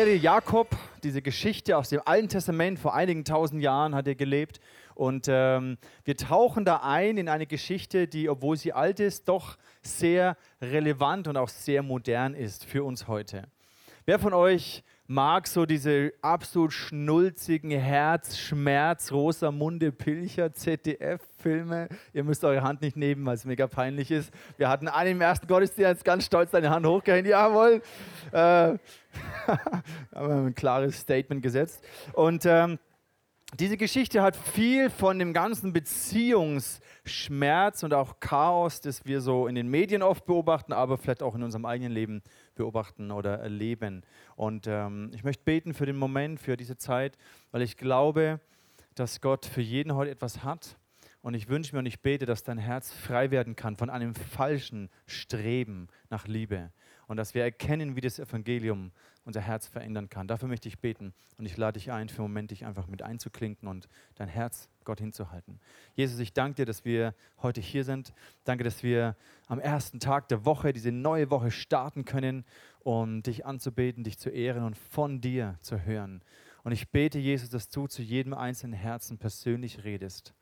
Serie Jakob, diese Geschichte aus dem Alten Testament, vor einigen tausend Jahren hat er gelebt. Und ähm, wir tauchen da ein in eine Geschichte, die, obwohl sie alt ist, doch sehr relevant und auch sehr modern ist für uns heute. Wer von euch mag so diese absolut schnulzigen Herzschmerz, Rosamunde Pilcher ZDF-Filme. Ihr müsst eure Hand nicht nehmen, weil es mega peinlich ist. Wir hatten einen im ersten Gottesdienst ganz stolz deine Hand hochgehängt. Jawohl. Äh, haben wir ein klares Statement gesetzt. Und ähm, diese Geschichte hat viel von dem ganzen Beziehungsschmerz und auch Chaos, das wir so in den Medien oft beobachten, aber vielleicht auch in unserem eigenen Leben beobachten oder erleben. Und ähm, ich möchte beten für den Moment, für diese Zeit, weil ich glaube, dass Gott für jeden heute etwas hat. Und ich wünsche mir und ich bete, dass dein Herz frei werden kann von einem falschen Streben nach Liebe. Und dass wir erkennen, wie das Evangelium unser Herz verändern kann. Dafür möchte ich beten und ich lade dich ein, für einen Moment dich einfach mit einzuklinken und dein Herz Gott hinzuhalten. Jesus, ich danke dir, dass wir heute hier sind. Danke, dass wir am ersten Tag der Woche diese neue Woche starten können, um dich anzubeten, dich zu ehren und von dir zu hören. Und ich bete, Jesus, dass du zu jedem einzelnen Herzen persönlich redest.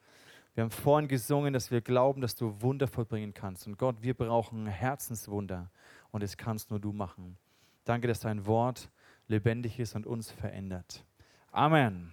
Wir haben vorhin gesungen, dass wir glauben, dass du Wunder vollbringen kannst. Und Gott, wir brauchen Herzenswunder und es kannst nur du machen. Danke, dass dein Wort lebendig ist und uns verändert. Amen.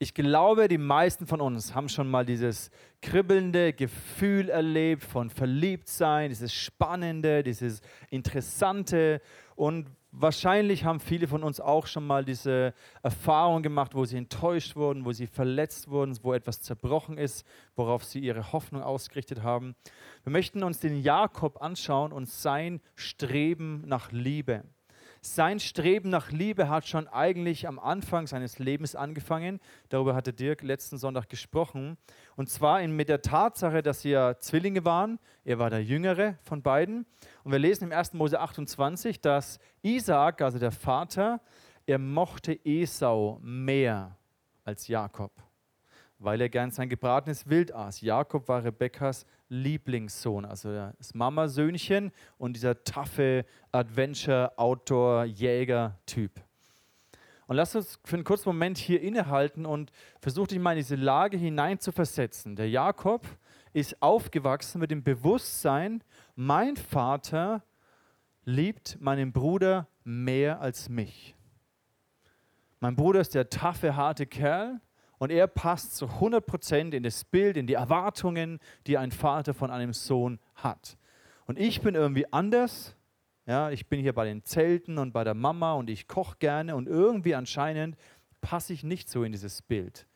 Ich glaube, die meisten von uns haben schon mal dieses kribbelnde Gefühl erlebt von Verliebtsein, dieses Spannende, dieses Interessante. Und wahrscheinlich haben viele von uns auch schon mal diese Erfahrung gemacht, wo sie enttäuscht wurden, wo sie verletzt wurden, wo etwas zerbrochen ist, worauf sie ihre Hoffnung ausgerichtet haben. Wir möchten uns den Jakob anschauen und sein Streben nach Liebe. Sein Streben nach Liebe hat schon eigentlich am Anfang seines Lebens angefangen. Darüber hatte Dirk letzten Sonntag gesprochen. Und zwar mit der Tatsache, dass sie ja Zwillinge waren. Er war der jüngere von beiden. Und wir lesen im 1. Mose 28, dass Isaac, also der Vater, er mochte Esau mehr als Jakob, weil er gern sein gebratenes Wild aß. Jakob war Rebekkas Lieblingssohn, also das Mamasöhnchen und dieser taffe Adventure, Outdoor, Jäger-Typ. Und lass uns für einen kurzen Moment hier innehalten und versuch dich mal in diese Lage hinein zu versetzen. Der Jakob ist aufgewachsen mit dem Bewusstsein, mein Vater liebt meinen Bruder mehr als mich. Mein Bruder ist der taffe, harte Kerl und er passt zu 100% in das Bild, in die Erwartungen, die ein Vater von einem Sohn hat. Und ich bin irgendwie anders. Ja, ich bin hier bei den Zelten und bei der Mama und ich koche gerne und irgendwie anscheinend passe ich nicht so in dieses Bild,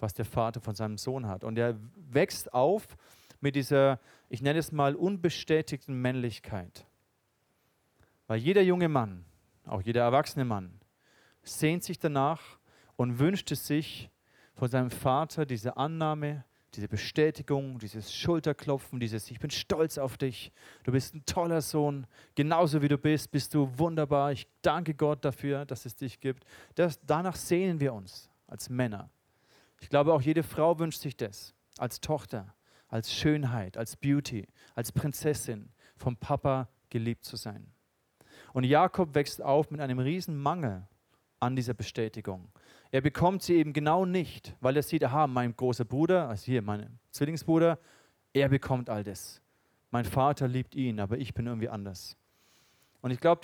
was der Vater von seinem Sohn hat. Und er wächst auf mit dieser, ich nenne es mal, unbestätigten Männlichkeit. Weil jeder junge Mann, auch jeder erwachsene Mann, sehnt sich danach und wünscht es sich, von seinem Vater diese Annahme, diese Bestätigung, dieses Schulterklopfen, dieses Ich bin stolz auf dich, du bist ein toller Sohn, genauso wie du bist, bist du wunderbar. Ich danke Gott dafür, dass es dich gibt. Das, danach sehnen wir uns als Männer. Ich glaube, auch jede Frau wünscht sich das, als Tochter, als Schönheit, als Beauty, als Prinzessin, vom Papa geliebt zu sein. Und Jakob wächst auf mit einem riesen Mangel an dieser Bestätigung. Er bekommt sie eben genau nicht, weil er sieht, aha, mein großer Bruder, also hier mein Zwillingsbruder, er bekommt all das. Mein Vater liebt ihn, aber ich bin irgendwie anders. Und ich glaube,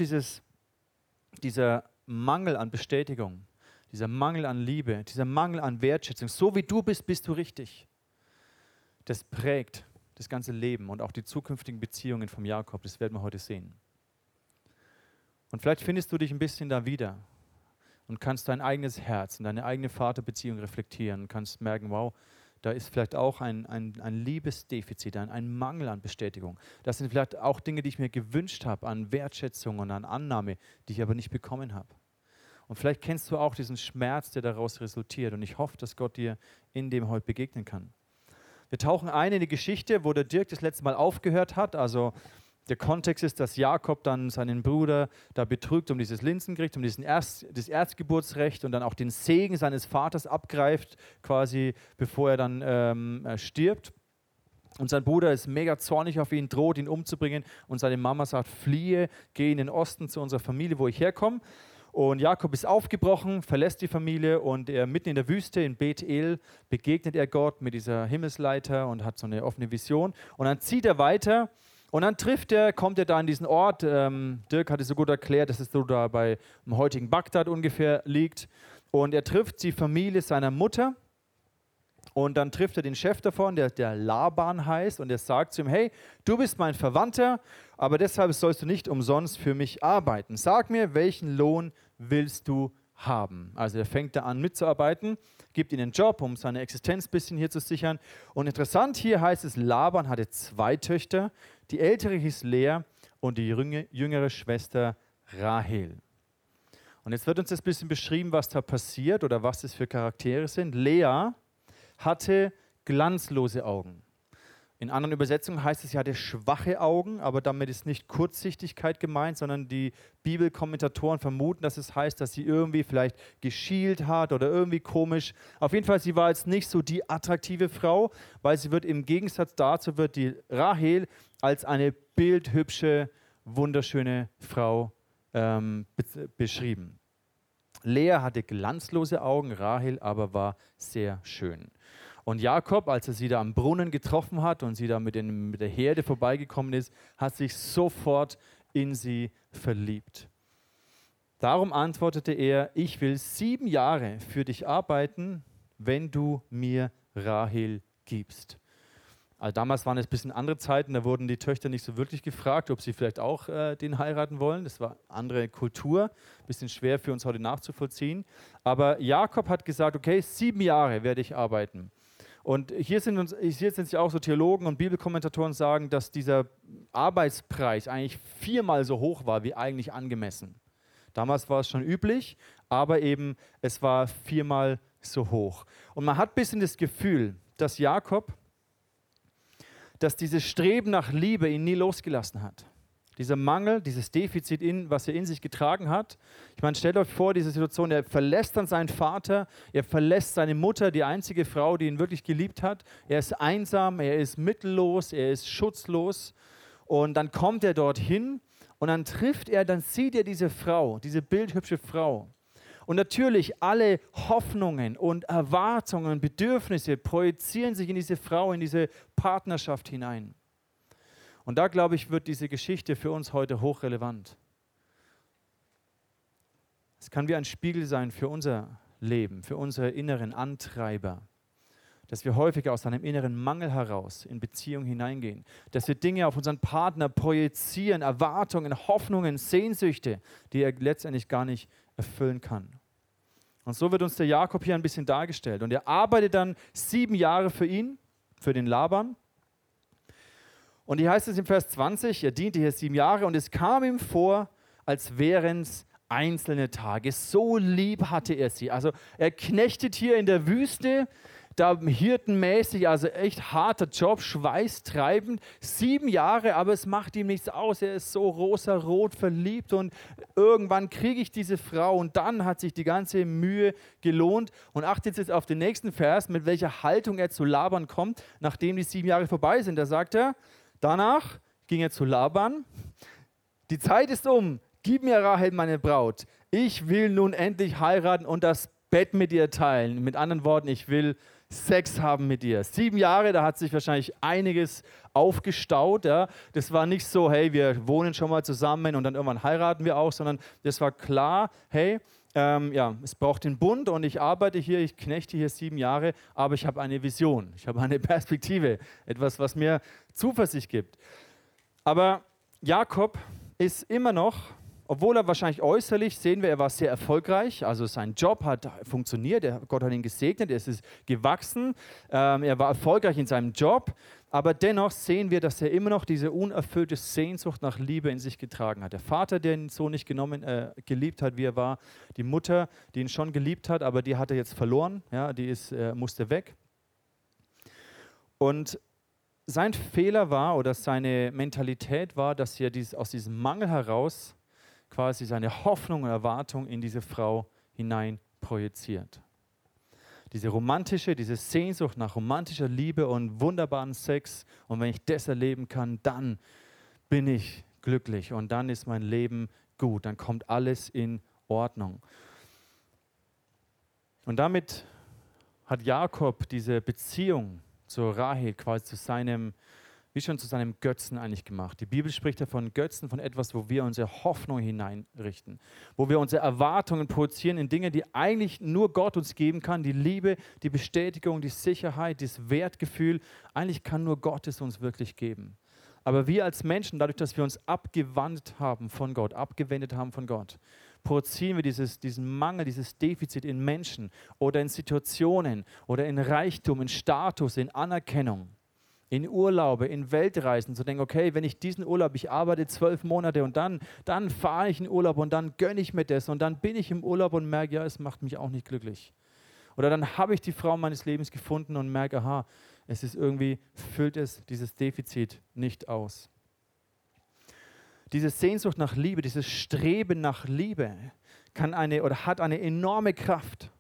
dieser Mangel an Bestätigung, dieser Mangel an Liebe, dieser Mangel an Wertschätzung, so wie du bist, bist du richtig, das prägt das ganze Leben und auch die zukünftigen Beziehungen vom Jakob. Das werden wir heute sehen. Und vielleicht findest du dich ein bisschen da wieder und kannst dein eigenes Herz und deine eigene Vaterbeziehung reflektieren und kannst merken, wow, da ist vielleicht auch ein, ein, ein Liebesdefizit, ein, ein Mangel an Bestätigung. Das sind vielleicht auch Dinge, die ich mir gewünscht habe, an Wertschätzung und an Annahme, die ich aber nicht bekommen habe. Und vielleicht kennst du auch diesen Schmerz, der daraus resultiert. Und ich hoffe, dass Gott dir in dem heute begegnen kann. Wir tauchen ein in die Geschichte, wo der Dirk das letzte Mal aufgehört hat. Also der Kontext ist, dass Jakob dann seinen Bruder da betrügt um dieses Linsengericht, um diesen Erst, das Erzgeburtsrecht und dann auch den Segen seines Vaters abgreift, quasi bevor er dann ähm, stirbt. Und sein Bruder ist mega zornig auf ihn, droht ihn umzubringen. Und seine Mama sagt, fliehe, geh in den Osten zu unserer Familie, wo ich herkomme. Und Jakob ist aufgebrochen, verlässt die Familie und er mitten in der Wüste in Bethel begegnet er Gott mit dieser Himmelsleiter und hat so eine offene Vision. Und dann zieht er weiter und dann trifft er, kommt er da an diesen Ort. Ähm, Dirk hat es so gut erklärt, dass es so da bei dem heutigen Bagdad ungefähr liegt. Und er trifft die Familie seiner Mutter. Und dann trifft er den Chef davon, der, der Laban heißt, und er sagt zu ihm: Hey, du bist mein Verwandter, aber deshalb sollst du nicht umsonst für mich arbeiten. Sag mir, welchen Lohn willst du haben? Also er fängt da an mitzuarbeiten, gibt ihnen einen Job, um seine Existenz ein bisschen hier zu sichern. Und interessant hier heißt es: Laban hatte zwei Töchter. Die ältere hieß Lea und die jüngere Schwester Rahel. Und jetzt wird uns das bisschen beschrieben, was da passiert oder was das für Charaktere sind. Lea hatte glanzlose Augen. In anderen Übersetzungen heißt es, sie hatte schwache Augen, aber damit ist nicht Kurzsichtigkeit gemeint, sondern die Bibelkommentatoren vermuten, dass es heißt, dass sie irgendwie vielleicht geschielt hat oder irgendwie komisch. Auf jeden Fall, sie war jetzt nicht so die attraktive Frau, weil sie wird im Gegensatz dazu wird die Rahel als eine bildhübsche, wunderschöne Frau ähm, be beschrieben. Lea hatte glanzlose Augen, Rahel aber war sehr schön. Und Jakob, als er sie da am Brunnen getroffen hat und sie da mit, den, mit der Herde vorbeigekommen ist, hat sich sofort in sie verliebt. Darum antwortete er, ich will sieben Jahre für dich arbeiten, wenn du mir Rahel gibst. Also damals waren es ein bisschen andere Zeiten, da wurden die Töchter nicht so wirklich gefragt, ob sie vielleicht auch äh, den heiraten wollen. Das war andere Kultur, ein bisschen schwer für uns heute nachzuvollziehen. Aber Jakob hat gesagt, okay, sieben Jahre werde ich arbeiten. Und hier sind, uns, hier sind sich auch so Theologen und Bibelkommentatoren sagen, dass dieser Arbeitspreis eigentlich viermal so hoch war wie eigentlich angemessen. Damals war es schon üblich, aber eben es war viermal so hoch. Und man hat ein bisschen das Gefühl, dass Jakob, dass dieses Streben nach Liebe ihn nie losgelassen hat. Dieser Mangel, dieses Defizit, in, was er in sich getragen hat. Ich meine, stellt euch vor, diese Situation, er verlässt dann seinen Vater, er verlässt seine Mutter, die einzige Frau, die ihn wirklich geliebt hat. Er ist einsam, er ist mittellos, er ist schutzlos. Und dann kommt er dorthin und dann trifft er, dann sieht er diese Frau, diese bildhübsche Frau. Und natürlich alle Hoffnungen und Erwartungen, Bedürfnisse projizieren sich in diese Frau, in diese Partnerschaft hinein. Und da, glaube ich, wird diese Geschichte für uns heute hochrelevant. Es kann wie ein Spiegel sein für unser Leben, für unsere inneren Antreiber. Dass wir häufig aus einem inneren Mangel heraus in Beziehung hineingehen. Dass wir Dinge auf unseren Partner projizieren, Erwartungen, Hoffnungen, Sehnsüchte, die er letztendlich gar nicht erfüllen kann. Und so wird uns der Jakob hier ein bisschen dargestellt. Und er arbeitet dann sieben Jahre für ihn, für den Laban. Und hier heißt es im Vers 20, er diente hier sieben Jahre und es kam ihm vor, als wären es einzelne Tage. So lieb hatte er sie. Also er knechtet hier in der Wüste, da hirtenmäßig, also echt harter Job, schweißtreibend, sieben Jahre, aber es macht ihm nichts aus. Er ist so rosa-rot verliebt und irgendwann kriege ich diese Frau und dann hat sich die ganze Mühe gelohnt. Und achtet jetzt auf den nächsten Vers, mit welcher Haltung er zu labern kommt, nachdem die sieben Jahre vorbei sind. Da sagt er, Danach ging er zu Laban. Die Zeit ist um. Gib mir Rahel, meine Braut. Ich will nun endlich heiraten und das Bett mit ihr teilen. Mit anderen Worten, ich will Sex haben mit dir. Sieben Jahre, da hat sich wahrscheinlich einiges aufgestaut. Ja. Das war nicht so, hey, wir wohnen schon mal zusammen und dann irgendwann heiraten wir auch, sondern das war klar, hey, ähm, ja, es braucht den Bund und ich arbeite hier, ich knechte hier sieben Jahre, aber ich habe eine Vision, ich habe eine Perspektive, etwas, was mir Zuversicht gibt. Aber Jakob ist immer noch, obwohl er wahrscheinlich äußerlich, sehen wir, er war sehr erfolgreich, also sein Job hat funktioniert, Gott hat ihn gesegnet, er ist gewachsen, ähm, er war erfolgreich in seinem Job, aber dennoch sehen wir, dass er immer noch diese unerfüllte Sehnsucht nach Liebe in sich getragen hat. Der Vater, der ihn so nicht genommen, äh, geliebt hat, wie er war, die Mutter, die ihn schon geliebt hat, aber die hat er jetzt verloren, ja, die ist, äh, musste weg. Und sein Fehler war oder seine Mentalität war, dass er dies, aus diesem Mangel heraus quasi seine Hoffnung und Erwartung in diese Frau hinein projiziert. Diese romantische, diese Sehnsucht nach romantischer Liebe und wunderbaren Sex. Und wenn ich das erleben kann, dann bin ich glücklich und dann ist mein Leben gut. Dann kommt alles in Ordnung. Und damit hat Jakob diese Beziehung zu Rahel quasi zu seinem wie schon zu seinem Götzen eigentlich gemacht. Die Bibel spricht davon Götzen, von etwas, wo wir unsere Hoffnung hineinrichten, wo wir unsere Erwartungen produzieren in Dinge, die eigentlich nur Gott uns geben kann. Die Liebe, die Bestätigung, die Sicherheit, das Wertgefühl, eigentlich kann nur Gott es uns wirklich geben. Aber wir als Menschen, dadurch, dass wir uns abgewandt haben von Gott, abgewendet haben von Gott, produzieren wir dieses, diesen Mangel, dieses Defizit in Menschen oder in Situationen oder in Reichtum, in Status, in Anerkennung in Urlaube, in Weltreisen, zu denken, okay, wenn ich diesen Urlaub, ich arbeite zwölf Monate und dann, dann fahre ich in Urlaub und dann gönne ich mir das und dann bin ich im Urlaub und merke, ja, es macht mich auch nicht glücklich. Oder dann habe ich die Frau meines Lebens gefunden und merke, aha, es ist irgendwie, füllt es dieses Defizit nicht aus. Diese Sehnsucht nach Liebe, dieses Streben nach Liebe kann eine oder hat eine enorme Kraft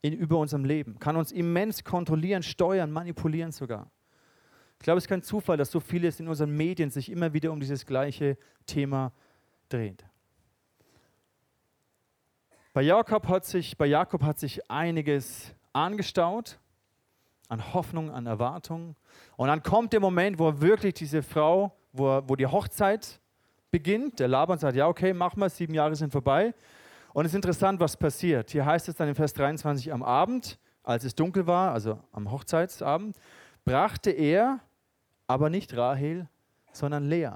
in, über unserem Leben, kann uns immens kontrollieren, steuern, manipulieren sogar. Ich glaube, es ist kein Zufall, dass so vieles in unseren Medien sich immer wieder um dieses gleiche Thema dreht. Bei Jakob hat sich, bei Jakob hat sich einiges angestaut an Hoffnung, an Erwartung. Und dann kommt der Moment, wo wirklich diese Frau, wo, wo die Hochzeit beginnt. Der Laban sagt, ja, okay, mach mal, sieben Jahre sind vorbei. Und es ist interessant, was passiert. Hier heißt es dann in Vers 23, am Abend, als es dunkel war, also am Hochzeitsabend, brachte er aber nicht Rahel, sondern Lea,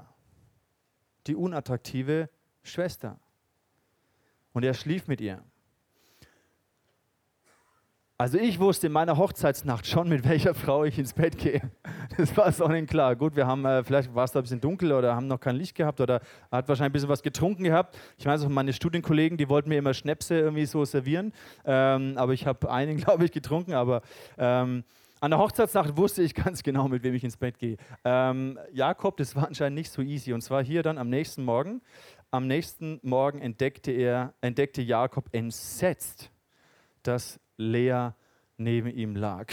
die unattraktive Schwester. Und er schlief mit ihr. Also ich wusste in meiner Hochzeitsnacht schon, mit welcher Frau ich ins Bett gehe. Das war sonnenklar. Gut, wir haben, äh, vielleicht war es da ein bisschen dunkel oder haben noch kein Licht gehabt oder hat wahrscheinlich ein bisschen was getrunken gehabt. Ich weiß auch, meine Studienkollegen, die wollten mir immer Schnäpse irgendwie so servieren. Ähm, aber ich habe einen, glaube ich, getrunken. Aber ähm, an der Hochzeitsnacht wusste ich ganz genau, mit wem ich ins Bett gehe. Ähm, Jakob, das war anscheinend nicht so easy. Und zwar hier dann am nächsten Morgen. Am nächsten Morgen entdeckte, er, entdeckte Jakob entsetzt, dass Lea neben ihm lag.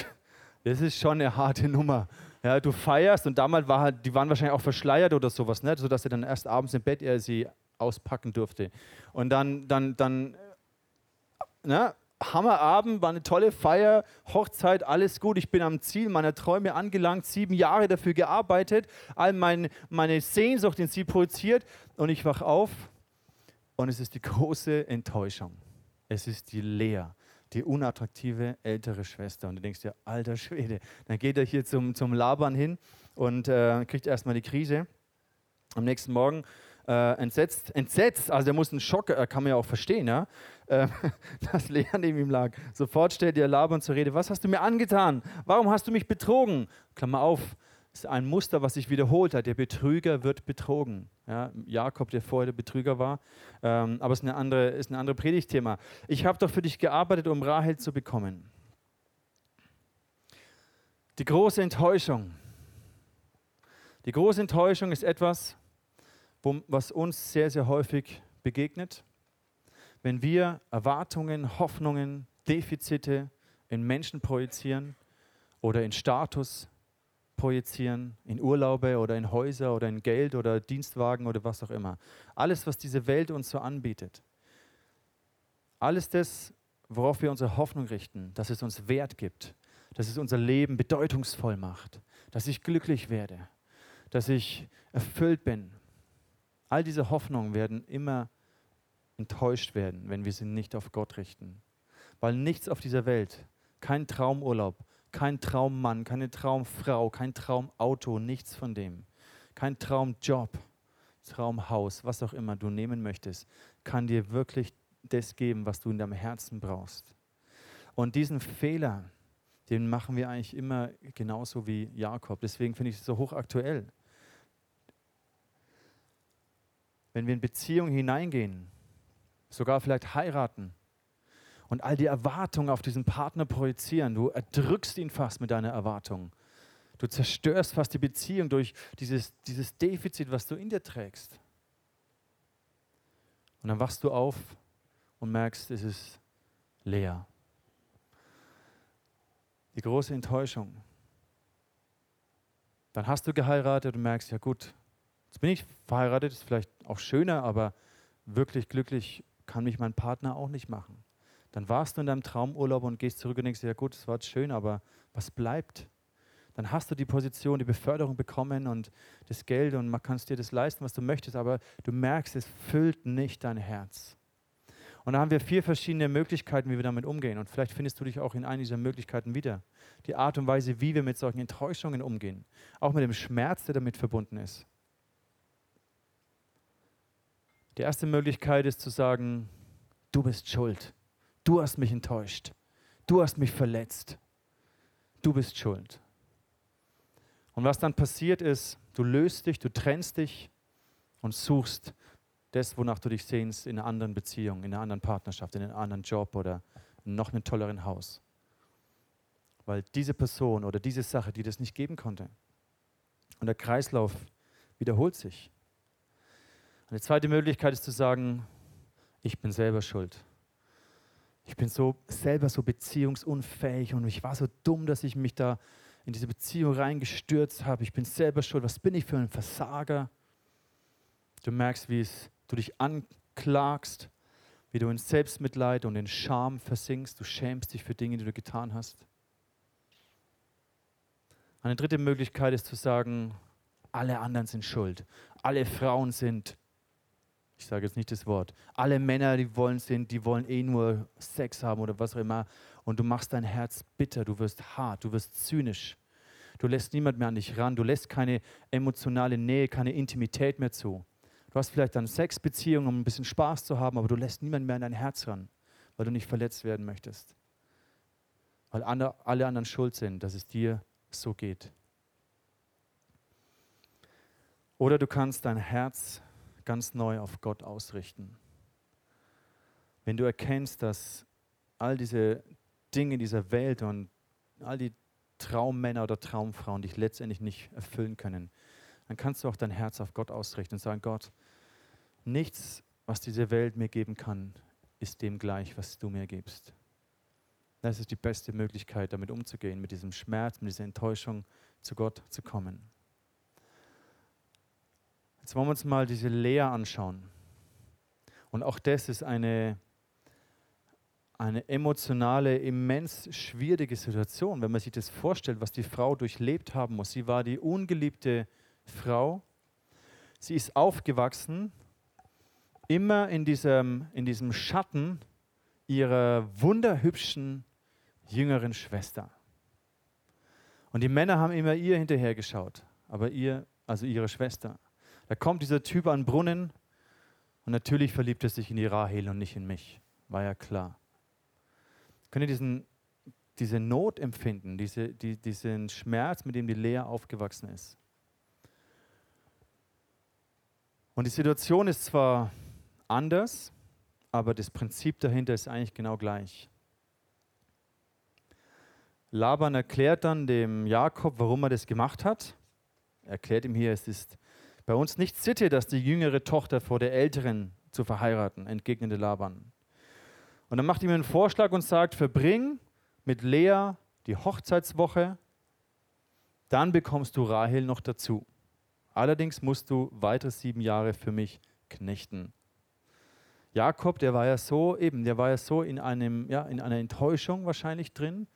Das ist schon eine harte Nummer. Ja, du feierst und damals war halt, die waren wahrscheinlich auch verschleiert oder sowas, ne? sodass er dann erst abends im Bett er sie auspacken durfte. Und dann, dann, dann ne? Hammerabend, war eine tolle Feier, Hochzeit, alles gut. Ich bin am Ziel meiner Träume angelangt, sieben Jahre dafür gearbeitet, all mein, meine Sehnsucht in sie projiziert und ich wach auf und es ist die große Enttäuschung. Es ist die Lea, die unattraktive ältere Schwester. Und du denkst dir, alter Schwede. Dann geht er hier zum, zum Labern hin und äh, kriegt erstmal die Krise. Am nächsten Morgen äh, entsetzt, entsetzt, also er muss einen Schock, äh, kann man ja auch verstehen, ja, äh, dass Lea neben ihm lag. Sofort stellt ihr Laban zur Rede, was hast du mir angetan? Warum hast du mich betrogen? Klammer auf, ist ein Muster, was sich wiederholt hat. Der Betrüger wird betrogen. Ja, Jakob, der vorher der Betrüger war. Ähm, aber es ist, eine andere, ist ein anderes Predigtthema. Ich habe doch für dich gearbeitet, um Rahel zu bekommen. Die große Enttäuschung. Die große Enttäuschung ist etwas, was uns sehr, sehr häufig begegnet. Wenn wir Erwartungen, Hoffnungen, Defizite in Menschen projizieren oder in Status projizieren, in Urlaube oder in Häuser oder in Geld oder Dienstwagen oder was auch immer. Alles, was diese Welt uns so anbietet. Alles das, worauf wir unsere Hoffnung richten, dass es uns Wert gibt, dass es unser Leben bedeutungsvoll macht, dass ich glücklich werde, dass ich erfüllt bin, All diese Hoffnungen werden immer enttäuscht werden, wenn wir sie nicht auf Gott richten. Weil nichts auf dieser Welt, kein Traumurlaub, kein Traummann, keine Traumfrau, kein Traumauto, nichts von dem, kein Traumjob, Traumhaus, was auch immer du nehmen möchtest, kann dir wirklich das geben, was du in deinem Herzen brauchst. Und diesen Fehler, den machen wir eigentlich immer genauso wie Jakob. Deswegen finde ich es so hochaktuell. Wenn wir in Beziehungen hineingehen, sogar vielleicht heiraten und all die Erwartungen auf diesen Partner projizieren, du erdrückst ihn fast mit deiner Erwartung. Du zerstörst fast die Beziehung durch dieses, dieses Defizit, was du in dir trägst. Und dann wachst du auf und merkst, es ist leer. Die große Enttäuschung. Dann hast du geheiratet und merkst, ja gut, Jetzt bin ich verheiratet, ist vielleicht auch schöner, aber wirklich glücklich kann mich mein Partner auch nicht machen. Dann warst du in deinem Traumurlaub und gehst zurück und denkst, ja gut, das war jetzt schön, aber was bleibt? Dann hast du die Position, die Beförderung bekommen und das Geld und man kann dir das leisten, was du möchtest, aber du merkst, es füllt nicht dein Herz. Und da haben wir vier verschiedene Möglichkeiten, wie wir damit umgehen. Und vielleicht findest du dich auch in einer dieser Möglichkeiten wieder. Die Art und Weise, wie wir mit solchen Enttäuschungen umgehen. Auch mit dem Schmerz, der damit verbunden ist. Die erste Möglichkeit ist zu sagen, du bist schuld. Du hast mich enttäuscht. Du hast mich verletzt. Du bist schuld. Und was dann passiert ist, du löst dich, du trennst dich und suchst das, wonach du dich sehnst, in einer anderen Beziehung, in einer anderen Partnerschaft, in einem anderen Job oder in noch einem tolleren Haus. Weil diese Person oder diese Sache, die das nicht geben konnte. Und der Kreislauf wiederholt sich. Eine zweite Möglichkeit ist zu sagen, ich bin selber schuld. Ich bin so selber so beziehungsunfähig und ich war so dumm, dass ich mich da in diese Beziehung reingestürzt habe. Ich bin selber schuld. Was bin ich für ein Versager? Du merkst, wie es, du dich anklagst, wie du in Selbstmitleid und in Scham versinkst. Du schämst dich für Dinge, die du getan hast. Eine dritte Möglichkeit ist zu sagen, alle anderen sind schuld. Alle Frauen sind ich sage jetzt nicht das Wort, alle Männer, die wollen sind, die wollen eh nur Sex haben oder was auch immer. Und du machst dein Herz bitter, du wirst hart, du wirst zynisch. Du lässt niemand mehr an dich ran, du lässt keine emotionale Nähe, keine Intimität mehr zu. Du hast vielleicht dann Sexbeziehungen, um ein bisschen Spaß zu haben, aber du lässt niemand mehr an dein Herz ran, weil du nicht verletzt werden möchtest. Weil alle anderen schuld sind, dass es dir so geht. Oder du kannst dein Herz ganz neu auf Gott ausrichten. Wenn du erkennst, dass all diese Dinge dieser Welt und all die Traummänner oder Traumfrauen dich letztendlich nicht erfüllen können, dann kannst du auch dein Herz auf Gott ausrichten und sagen, Gott, nichts, was diese Welt mir geben kann, ist dem gleich, was du mir gibst. Das ist die beste Möglichkeit, damit umzugehen, mit diesem Schmerz, mit dieser Enttäuschung zu Gott zu kommen. Jetzt wollen wir uns mal diese Lea anschauen. Und auch das ist eine, eine emotionale, immens schwierige Situation, wenn man sich das vorstellt, was die Frau durchlebt haben muss. Sie war die ungeliebte Frau. Sie ist aufgewachsen, immer in diesem, in diesem Schatten ihrer wunderhübschen jüngeren Schwester. Und die Männer haben immer ihr hinterhergeschaut, aber ihr, also ihre Schwester. Da kommt dieser Typ an den Brunnen und natürlich verliebt er sich in die Rahel und nicht in mich. War ja klar. Könnt ihr diesen, diese Not empfinden, diese, die, diesen Schmerz, mit dem die Lea aufgewachsen ist? Und die Situation ist zwar anders, aber das Prinzip dahinter ist eigentlich genau gleich. Laban erklärt dann dem Jakob, warum er das gemacht hat. Er erklärt ihm hier, es ist bei uns nicht Sitte, dass die jüngere Tochter vor der älteren zu verheiraten, entgegnete Laban. Und dann macht ihm einen Vorschlag und sagt, verbring mit Lea die Hochzeitswoche, dann bekommst du Rahel noch dazu. Allerdings musst du weitere sieben Jahre für mich knechten. Jakob, der war ja so eben, der war ja so in einem, ja, in einer Enttäuschung wahrscheinlich drin,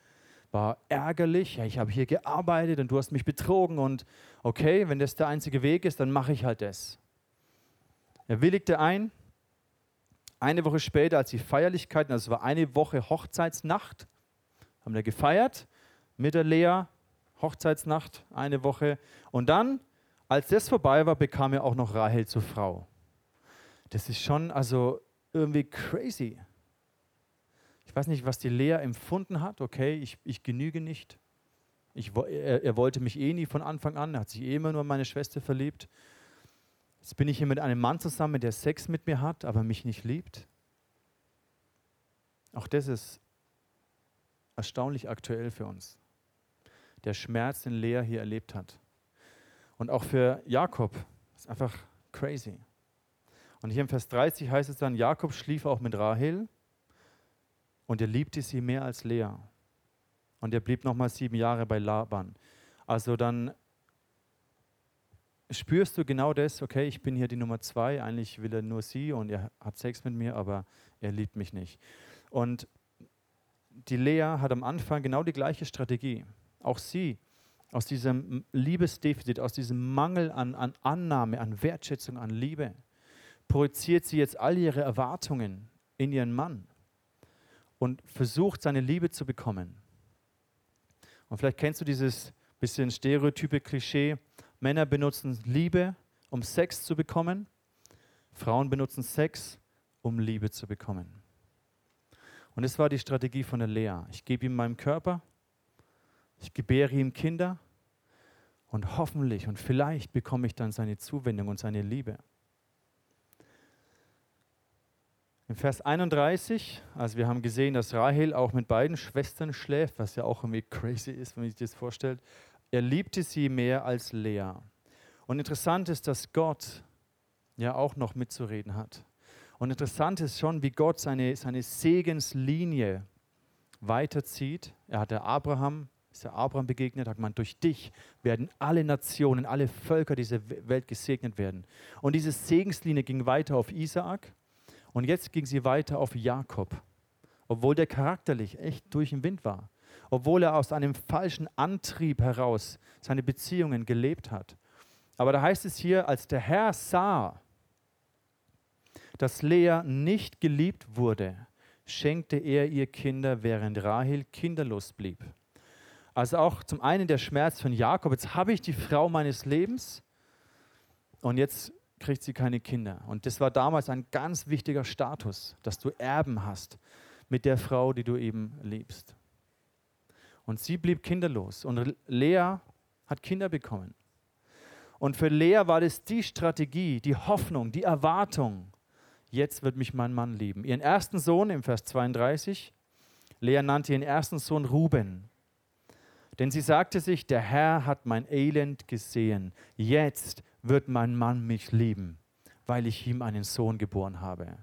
war ärgerlich. Ja, ich habe hier gearbeitet und du hast mich betrogen und okay, wenn das der einzige Weg ist, dann mache ich halt das. Er willigte ein. Eine Woche später, als die Feierlichkeiten, also es war eine Woche Hochzeitsnacht, haben wir gefeiert mit der Lea, Hochzeitsnacht, eine Woche. Und dann, als das vorbei war, bekam er auch noch Rahel zur Frau. Das ist schon also irgendwie crazy. Ich weiß nicht, was die Lea empfunden hat. Okay, ich, ich genüge nicht. Ich, er, er, wollte mich eh nie von Anfang an. Er hat sich eh immer nur in meine Schwester verliebt. Jetzt bin ich hier mit einem Mann zusammen, der Sex mit mir hat, aber mich nicht liebt. Auch das ist erstaunlich aktuell für uns. Der Schmerz, den Lea hier erlebt hat. Und auch für Jakob ist einfach crazy. Und hier im Vers 30 heißt es dann, Jakob schlief auch mit Rahel und er liebte sie mehr als Lea. Und er blieb nochmal sieben Jahre bei Laban. Also dann spürst du genau das, okay, ich bin hier die Nummer zwei, eigentlich will er nur sie und er hat Sex mit mir, aber er liebt mich nicht. Und die Lea hat am Anfang genau die gleiche Strategie. Auch sie, aus diesem Liebesdefizit, aus diesem Mangel an, an Annahme, an Wertschätzung, an Liebe, projiziert sie jetzt all ihre Erwartungen in ihren Mann und versucht, seine Liebe zu bekommen. Und vielleicht kennst du dieses bisschen stereotype Klischee, Männer benutzen Liebe, um Sex zu bekommen, Frauen benutzen Sex, um Liebe zu bekommen. Und das war die Strategie von der Lea. Ich gebe ihm meinen Körper, ich gebäre ihm Kinder und hoffentlich und vielleicht bekomme ich dann seine Zuwendung und seine Liebe. Im Vers 31, also wir haben gesehen, dass Rahel auch mit beiden Schwestern schläft, was ja auch irgendwie crazy ist, wenn man sich das vorstellt. Er liebte sie mehr als Lea. Und interessant ist, dass Gott ja auch noch mitzureden hat. Und interessant ist schon, wie Gott seine, seine Segenslinie weiterzieht. Er hat der Abraham, ist der Abraham begegnet, hat man, durch dich werden alle Nationen, alle Völker dieser Welt gesegnet werden. Und diese Segenslinie ging weiter auf Isaak und jetzt ging sie weiter auf Jakob, obwohl der charakterlich echt durch den Wind war, obwohl er aus einem falschen Antrieb heraus seine Beziehungen gelebt hat. Aber da heißt es hier, als der Herr sah, dass Lea nicht geliebt wurde, schenkte er ihr Kinder, während Rahel kinderlos blieb. Also auch zum einen der Schmerz von Jakob, jetzt habe ich die Frau meines Lebens und jetzt kriegt sie keine Kinder. Und das war damals ein ganz wichtiger Status, dass du Erben hast mit der Frau, die du eben liebst. Und sie blieb kinderlos und Lea hat Kinder bekommen. Und für Lea war das die Strategie, die Hoffnung, die Erwartung, jetzt wird mich mein Mann lieben. Ihren ersten Sohn im Vers 32, Lea nannte ihren ersten Sohn Ruben. Denn sie sagte sich, der Herr hat mein Elend gesehen. Jetzt wird mein Mann mich lieben, weil ich ihm einen Sohn geboren habe.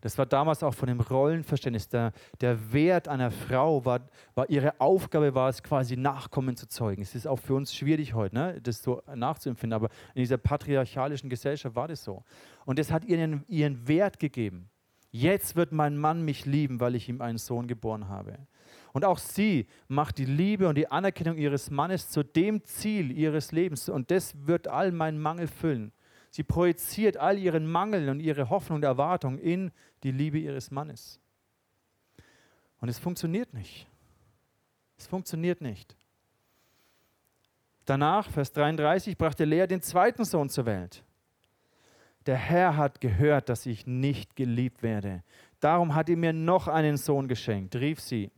Das war damals auch von dem Rollenverständnis. Der, der Wert einer Frau war, war, ihre Aufgabe war es quasi Nachkommen zu zeugen. Es ist auch für uns schwierig heute, ne, das so nachzuempfinden, aber in dieser patriarchalischen Gesellschaft war das so. Und das hat ihren, ihren Wert gegeben. Jetzt wird mein Mann mich lieben, weil ich ihm einen Sohn geboren habe. Und auch sie macht die Liebe und die Anerkennung ihres Mannes zu dem Ziel ihres Lebens. Und das wird all meinen Mangel füllen. Sie projiziert all ihren Mangel und ihre Hoffnung und Erwartung in die Liebe ihres Mannes. Und es funktioniert nicht. Es funktioniert nicht. Danach, Vers 33, brachte Lea den zweiten Sohn zur Welt. Der Herr hat gehört, dass ich nicht geliebt werde. Darum hat er mir noch einen Sohn geschenkt, rief sie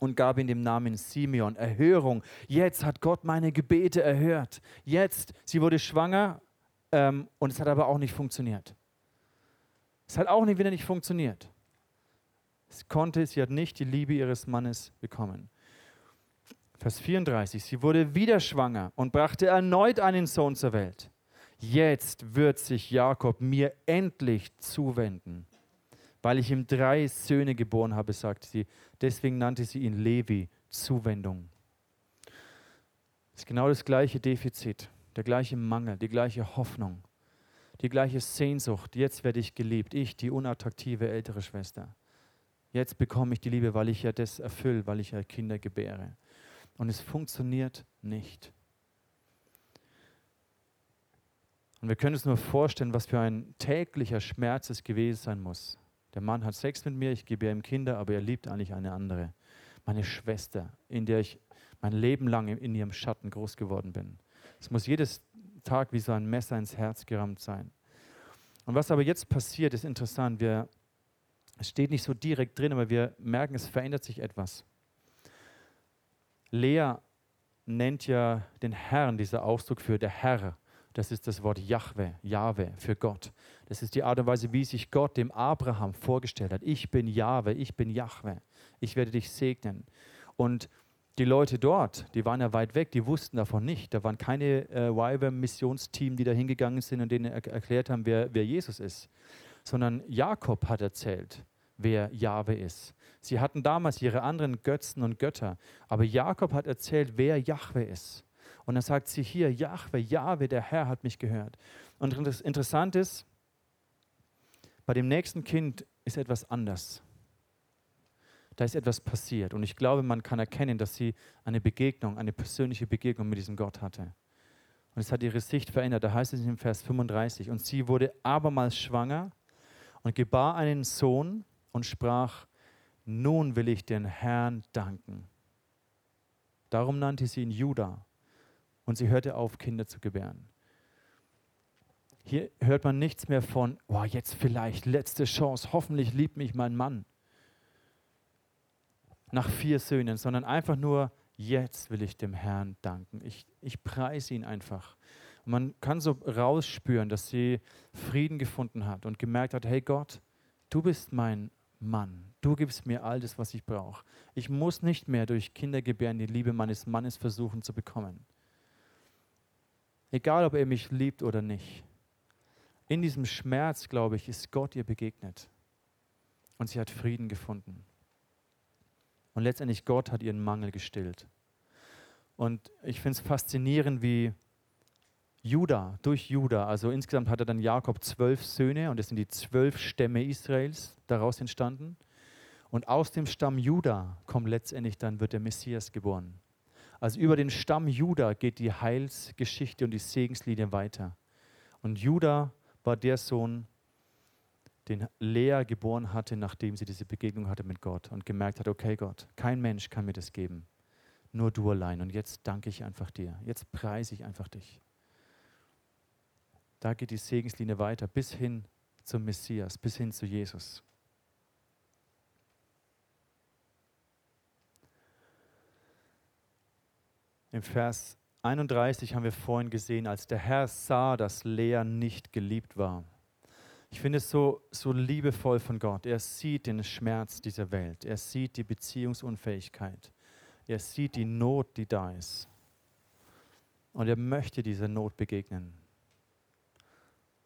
und gab ihm den Namen Simeon. Erhörung. Jetzt hat Gott meine Gebete erhört. Jetzt, sie wurde schwanger ähm, und es hat aber auch nicht funktioniert. Es hat auch nicht wieder nicht funktioniert. Es konnte, sie hat nicht die Liebe ihres Mannes bekommen. Vers 34, sie wurde wieder schwanger und brachte erneut einen Sohn zur Welt. Jetzt wird sich Jakob mir endlich zuwenden, weil ich ihm drei Söhne geboren habe, sagte sie. Deswegen nannte sie ihn Levi, Zuwendung. Das ist genau das gleiche Defizit der gleiche Mangel, die gleiche Hoffnung, die gleiche Sehnsucht. Jetzt werde ich geliebt, ich, die unattraktive ältere Schwester. Jetzt bekomme ich die Liebe, weil ich ja das erfülle, weil ich ja Kinder gebäre. Und es funktioniert nicht. Und wir können uns nur vorstellen, was für ein täglicher Schmerz es gewesen sein muss. Der Mann hat Sex mit mir, ich gebe ihm Kinder, aber er liebt eigentlich eine andere. Meine Schwester, in der ich mein Leben lang in ihrem Schatten groß geworden bin. Es muss jedes Tag wie so ein Messer ins Herz gerammt sein. Und was aber jetzt passiert, ist interessant. Wir, es steht nicht so direkt drin, aber wir merken, es verändert sich etwas. Lea nennt ja den Herrn, dieser Ausdruck für der Herr. Das ist das Wort Jahwe, Jahwe für Gott. Das ist die Art und Weise, wie sich Gott dem Abraham vorgestellt hat. Ich bin Jahwe, ich bin Jahwe. Ich werde dich segnen. Und die Leute dort, die waren ja weit weg, die wussten davon nicht. Da waren keine äh, YWAM-Missionsteam, die da hingegangen sind und denen er erklärt haben, wer, wer Jesus ist. Sondern Jakob hat erzählt, wer Jahwe ist. Sie hatten damals ihre anderen Götzen und Götter, aber Jakob hat erzählt, wer Jahwe ist. Und dann sagt sie hier, Jahwe, Jahwe, der Herr hat mich gehört. Und das Interessante ist, bei dem nächsten Kind ist etwas anders. Da ist etwas passiert. Und ich glaube, man kann erkennen, dass sie eine Begegnung, eine persönliche Begegnung mit diesem Gott hatte. Und es hat ihre Sicht verändert. Da heißt es im Vers 35, und sie wurde abermals schwanger und gebar einen Sohn und sprach, nun will ich den Herrn danken. Darum nannte sie ihn Judah und sie hörte auf, Kinder zu gebären. Hier hört man nichts mehr von, oh, jetzt vielleicht, letzte Chance, hoffentlich liebt mich mein Mann. Nach vier Söhnen, sondern einfach nur, jetzt will ich dem Herrn danken. Ich, ich preise ihn einfach. Und man kann so rausspüren, dass sie Frieden gefunden hat und gemerkt hat, hey Gott, du bist mein Mann. Du gibst mir all das, was ich brauche. Ich muss nicht mehr durch Kindergebären die Liebe meines Mannes versuchen zu bekommen. Egal, ob er mich liebt oder nicht. In diesem Schmerz, glaube ich, ist Gott ihr begegnet. Und sie hat Frieden gefunden. Und letztendlich Gott hat ihren Mangel gestillt. Und ich finde es faszinierend, wie Judah, durch Judah, also insgesamt hatte dann Jakob zwölf Söhne und es sind die zwölf Stämme Israels daraus entstanden. Und aus dem Stamm Judah kommt letztendlich dann, wird der Messias geboren. Also über den Stamm Judah geht die Heilsgeschichte und die Segenslinie weiter. Und Judah war der Sohn, den Lea geboren hatte, nachdem sie diese Begegnung hatte mit Gott und gemerkt hat, okay Gott, kein Mensch kann mir das geben, nur du allein. Und jetzt danke ich einfach dir, jetzt preise ich einfach dich. Da geht die Segenslinie weiter bis hin zum Messias, bis hin zu Jesus. Im Vers 31 haben wir vorhin gesehen, als der Herr sah, dass Lea nicht geliebt war. Ich finde es so, so liebevoll von Gott. Er sieht den Schmerz dieser Welt. Er sieht die Beziehungsunfähigkeit. Er sieht die Not, die da ist. Und er möchte dieser Not begegnen.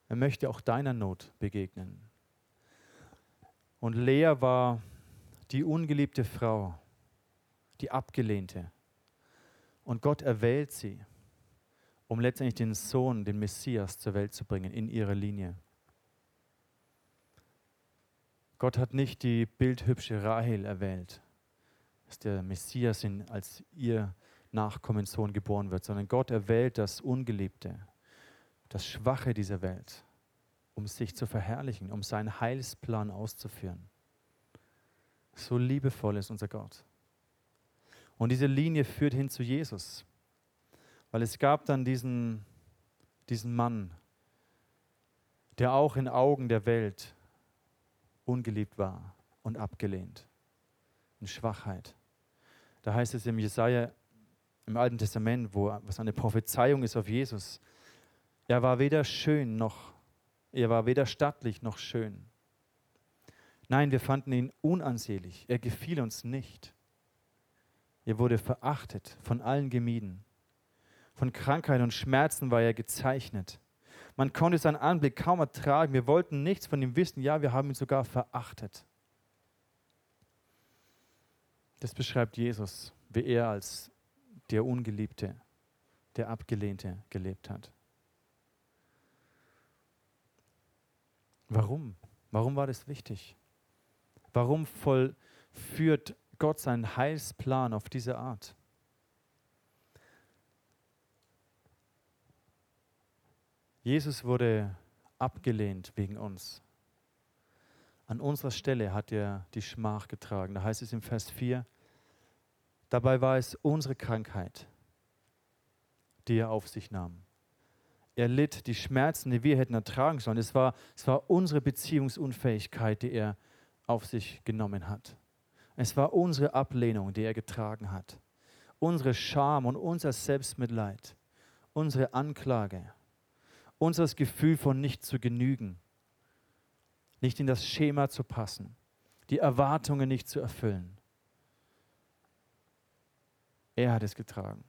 Er möchte auch deiner Not begegnen. Und Lea war die ungeliebte Frau, die abgelehnte. Und Gott erwählt sie, um letztendlich den Sohn, den Messias zur Welt zu bringen, in ihre Linie. Gott hat nicht die bildhübsche Rahel erwählt, dass der Messias in, als ihr Nachkommenssohn geboren wird, sondern Gott erwählt das Ungeliebte, das Schwache dieser Welt, um sich zu verherrlichen, um seinen Heilsplan auszuführen. So liebevoll ist unser Gott. Und diese Linie führt hin zu Jesus. Weil es gab dann diesen, diesen Mann, der auch in Augen der Welt ungeliebt war und abgelehnt. In Schwachheit. Da heißt es im Jesaja, im Alten Testament, wo was eine Prophezeiung ist auf Jesus. Er war weder schön noch, er war weder stattlich noch schön. Nein, wir fanden ihn unansehlich. Er gefiel uns nicht. Er wurde verachtet, von allen gemieden. Von Krankheit und Schmerzen war er gezeichnet. Man konnte seinen Anblick kaum ertragen. Wir wollten nichts von ihm wissen. Ja, wir haben ihn sogar verachtet. Das beschreibt Jesus, wie er als der Ungeliebte, der Abgelehnte gelebt hat. Warum? Warum war das wichtig? Warum vollführt Gott seinen Heilsplan auf diese Art. Jesus wurde abgelehnt wegen uns. An unserer Stelle hat er die Schmach getragen. Da heißt es im Vers 4, dabei war es unsere Krankheit, die er auf sich nahm. Er litt die Schmerzen, die wir hätten ertragen sollen. Es war, es war unsere Beziehungsunfähigkeit, die er auf sich genommen hat. Es war unsere Ablehnung, die er getragen hat. Unsere Scham und unser Selbstmitleid. Unsere Anklage. Unser Gefühl von nicht zu genügen. Nicht in das Schema zu passen. Die Erwartungen nicht zu erfüllen. Er hat es getragen.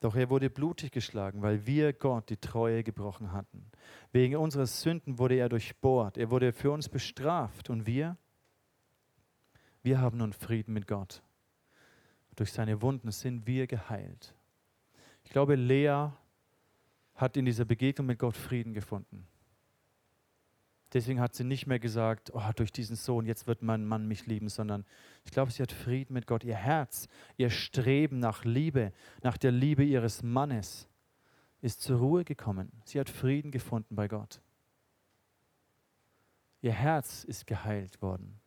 Doch er wurde blutig geschlagen, weil wir Gott die Treue gebrochen hatten. Wegen unserer Sünden wurde er durchbohrt. Er wurde für uns bestraft. Und wir? Wir haben nun Frieden mit Gott. Durch seine Wunden sind wir geheilt. Ich glaube, Lea hat in dieser Begegnung mit Gott Frieden gefunden. Deswegen hat sie nicht mehr gesagt, oh, durch diesen Sohn, jetzt wird mein Mann mich lieben, sondern ich glaube, sie hat Frieden mit Gott. Ihr Herz, ihr Streben nach Liebe, nach der Liebe ihres Mannes ist zur Ruhe gekommen. Sie hat Frieden gefunden bei Gott. Ihr Herz ist geheilt worden.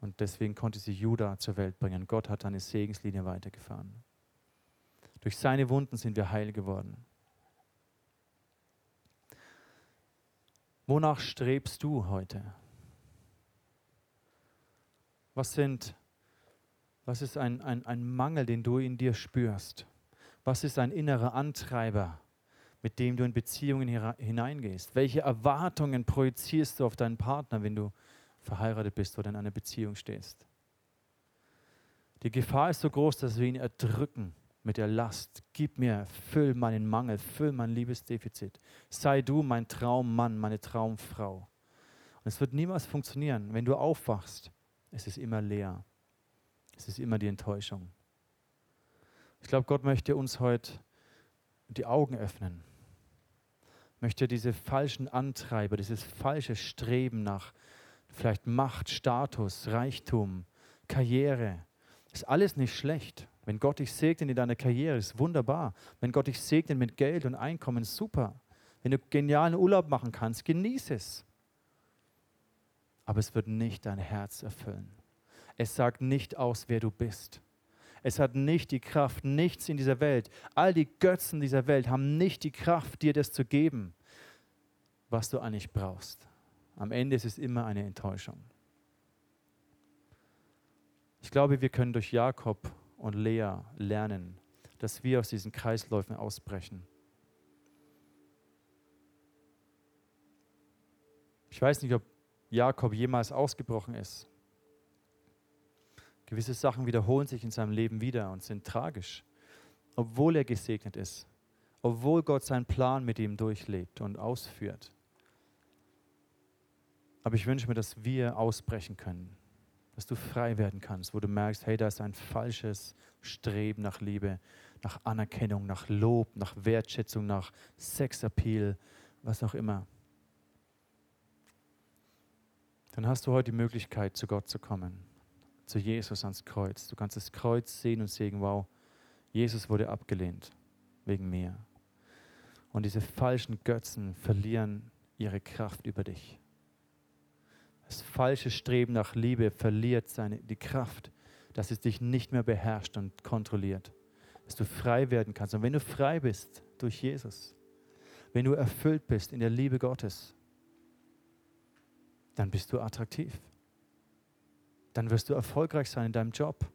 Und deswegen konnte sie Judah zur Welt bringen. Gott hat eine Segenslinie weitergefahren. Durch seine Wunden sind wir heil geworden. Wonach strebst du heute? Was, sind, was ist ein, ein, ein Mangel, den du in dir spürst? Was ist ein innerer Antreiber, mit dem du in Beziehungen hineingehst? Welche Erwartungen projizierst du auf deinen Partner, wenn du verheiratet bist oder in einer Beziehung stehst? Die Gefahr ist so groß, dass wir ihn erdrücken mit der Last. Gib mir, füll meinen Mangel, füll mein Liebesdefizit. Sei du mein Traummann, meine Traumfrau. Und es wird niemals funktionieren. Wenn du aufwachst, es ist immer leer. Es ist immer die Enttäuschung. Ich glaube, Gott möchte uns heute die Augen öffnen. Möchte diese falschen Antreiber, dieses falsche Streben nach vielleicht Macht, Status, Reichtum, Karriere, ist alles nicht schlecht. Wenn Gott dich segnet in deiner Karriere, ist wunderbar. Wenn Gott dich segnet mit Geld und Einkommen, super. Wenn du genialen Urlaub machen kannst, genieße es. Aber es wird nicht dein Herz erfüllen. Es sagt nicht aus, wer du bist. Es hat nicht die Kraft, nichts in dieser Welt. All die Götzen dieser Welt haben nicht die Kraft, dir das zu geben, was du eigentlich brauchst. Am Ende ist es immer eine Enttäuschung. Ich glaube, wir können durch Jakob und Lea lernen, dass wir aus diesen Kreisläufen ausbrechen. Ich weiß nicht, ob Jakob jemals ausgebrochen ist. Gewisse Sachen wiederholen sich in seinem Leben wieder und sind tragisch, obwohl er gesegnet ist, obwohl Gott seinen Plan mit ihm durchlebt und ausführt. Aber ich wünsche mir, dass wir ausbrechen können, dass du frei werden kannst, wo du merkst, hey, da ist ein falsches Streben nach Liebe, nach Anerkennung, nach Lob, nach Wertschätzung, nach Sexappeal, was auch immer. Dann hast du heute die Möglichkeit, zu Gott zu kommen, zu Jesus ans Kreuz. Du kannst das Kreuz sehen und sagen, wow, Jesus wurde abgelehnt wegen mir. Und diese falschen Götzen verlieren ihre Kraft über dich. Das falsche Streben nach Liebe verliert seine, die Kraft, dass es dich nicht mehr beherrscht und kontrolliert. Dass du frei werden kannst. Und wenn du frei bist durch Jesus, wenn du erfüllt bist in der Liebe Gottes, dann bist du attraktiv. Dann wirst du erfolgreich sein in deinem Job.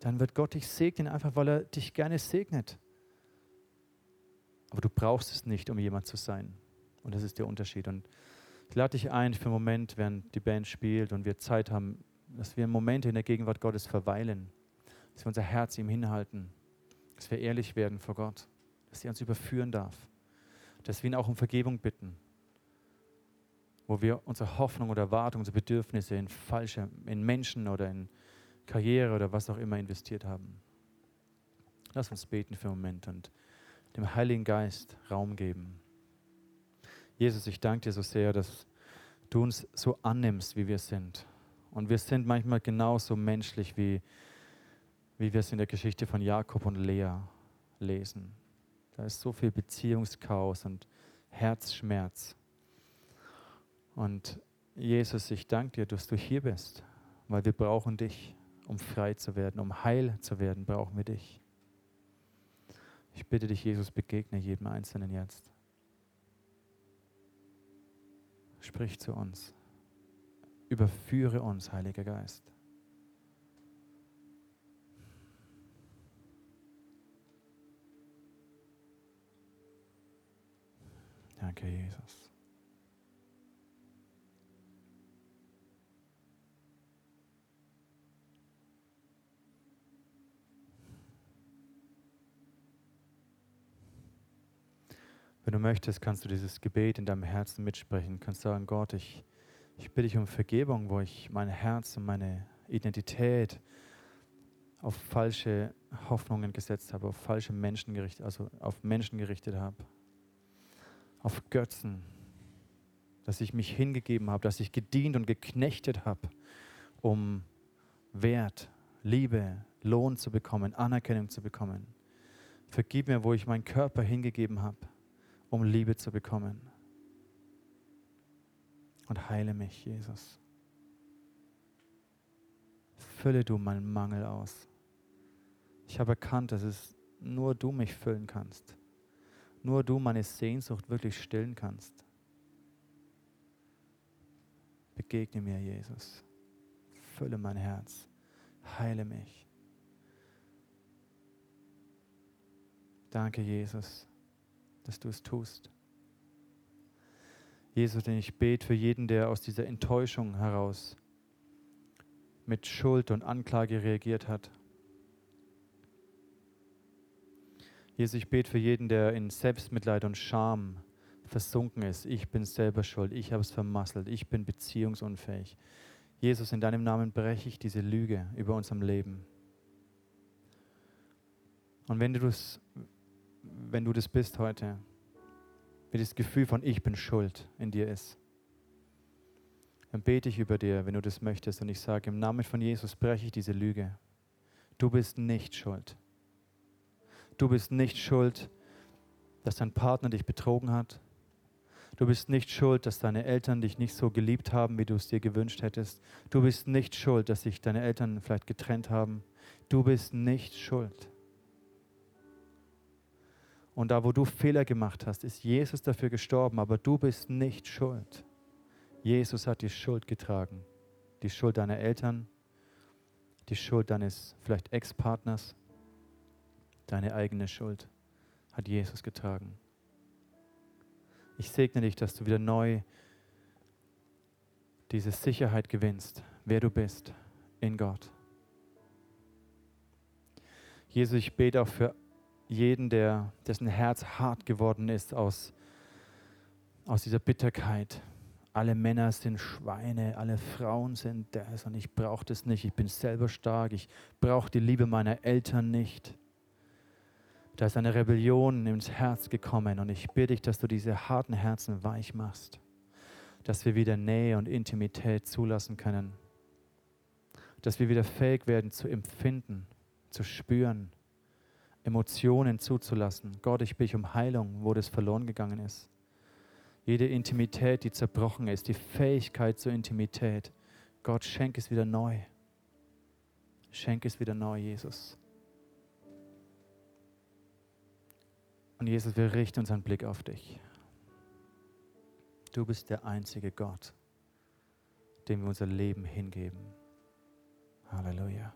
Dann wird Gott dich segnen, einfach weil er dich gerne segnet. Aber du brauchst es nicht, um jemand zu sein. Und das ist der Unterschied. Und ich lade dich ein für einen Moment, während die Band spielt und wir Zeit haben, dass wir Momente in der Gegenwart Gottes verweilen, dass wir unser Herz ihm hinhalten, dass wir ehrlich werden vor Gott, dass er uns überführen darf, dass wir ihn auch um Vergebung bitten, wo wir unsere Hoffnung oder Erwartung, unsere Bedürfnisse in falsche, in Menschen oder in Karriere oder was auch immer investiert haben. Lass uns beten für einen Moment und dem Heiligen Geist Raum geben. Jesus, ich danke dir so sehr, dass du uns so annimmst, wie wir sind. Und wir sind manchmal genauso menschlich, wie, wie wir es in der Geschichte von Jakob und Lea lesen. Da ist so viel Beziehungschaos und Herzschmerz. Und Jesus, ich danke dir, dass du hier bist, weil wir brauchen dich, um frei zu werden, um heil zu werden, brauchen wir dich. Ich bitte dich, Jesus, begegne jedem Einzelnen jetzt. Sprich zu uns. Überführe uns, Heiliger Geist. Danke, Jesus. Wenn du möchtest, kannst du dieses Gebet in deinem Herzen mitsprechen. Du kannst sagen, Gott, ich, ich bitte dich um Vergebung, wo ich mein Herz und meine Identität auf falsche Hoffnungen gesetzt habe, auf falsche Menschen gerichtet, also auf Menschen gerichtet habe, auf Götzen, dass ich mich hingegeben habe, dass ich gedient und geknechtet habe, um Wert, Liebe, Lohn zu bekommen, Anerkennung zu bekommen. Vergib mir, wo ich meinen Körper hingegeben habe, um Liebe zu bekommen. Und heile mich, Jesus. Fülle du meinen Mangel aus. Ich habe erkannt, dass es nur du mich füllen kannst. Nur du meine Sehnsucht wirklich stillen kannst. Begegne mir, Jesus. Fülle mein Herz. Heile mich. Danke, Jesus, dass du es tust. Jesus, denn ich bete für jeden, der aus dieser Enttäuschung heraus mit Schuld und Anklage reagiert hat. Jesus, ich bete für jeden, der in Selbstmitleid und Scham versunken ist. Ich bin selber schuld, ich habe es vermasselt, ich bin beziehungsunfähig. Jesus, in deinem Namen breche ich diese Lüge über unserem Leben. Und wenn du das, wenn du das bist heute, wie das Gefühl von ich bin schuld in dir ist, dann bete ich über dir, wenn du das möchtest. Und ich sage, im Namen von Jesus breche ich diese Lüge. Du bist nicht schuld. Du bist nicht schuld, dass dein Partner dich betrogen hat. Du bist nicht schuld, dass deine Eltern dich nicht so geliebt haben, wie du es dir gewünscht hättest. Du bist nicht schuld, dass sich deine Eltern vielleicht getrennt haben. Du bist nicht schuld. Und da, wo du Fehler gemacht hast, ist Jesus dafür gestorben, aber du bist nicht schuld. Jesus hat die Schuld getragen. Die Schuld deiner Eltern, die Schuld deines vielleicht Ex-Partners, deine eigene Schuld hat Jesus getragen. Ich segne dich, dass du wieder neu diese Sicherheit gewinnst, wer du bist in Gott. Jesus, ich bete auch für jeden, der, dessen Herz hart geworden ist aus, aus dieser Bitterkeit. Alle Männer sind Schweine, alle Frauen sind das und ich brauche das nicht. Ich bin selber stark, ich brauche die Liebe meiner Eltern nicht. Da ist eine Rebellion ins Herz gekommen und ich bitte dich, dass du diese harten Herzen weich machst, dass wir wieder Nähe und Intimität zulassen können, dass wir wieder fähig werden zu empfinden, zu spüren, Emotionen zuzulassen. Gott, ich bitte um Heilung, wo das verloren gegangen ist. Jede Intimität, die zerbrochen ist, die Fähigkeit zur Intimität. Gott, schenk es wieder neu. Schenk es wieder neu, Jesus. Und Jesus, wir richten unseren Blick auf dich. Du bist der einzige Gott, dem wir unser Leben hingeben. Halleluja.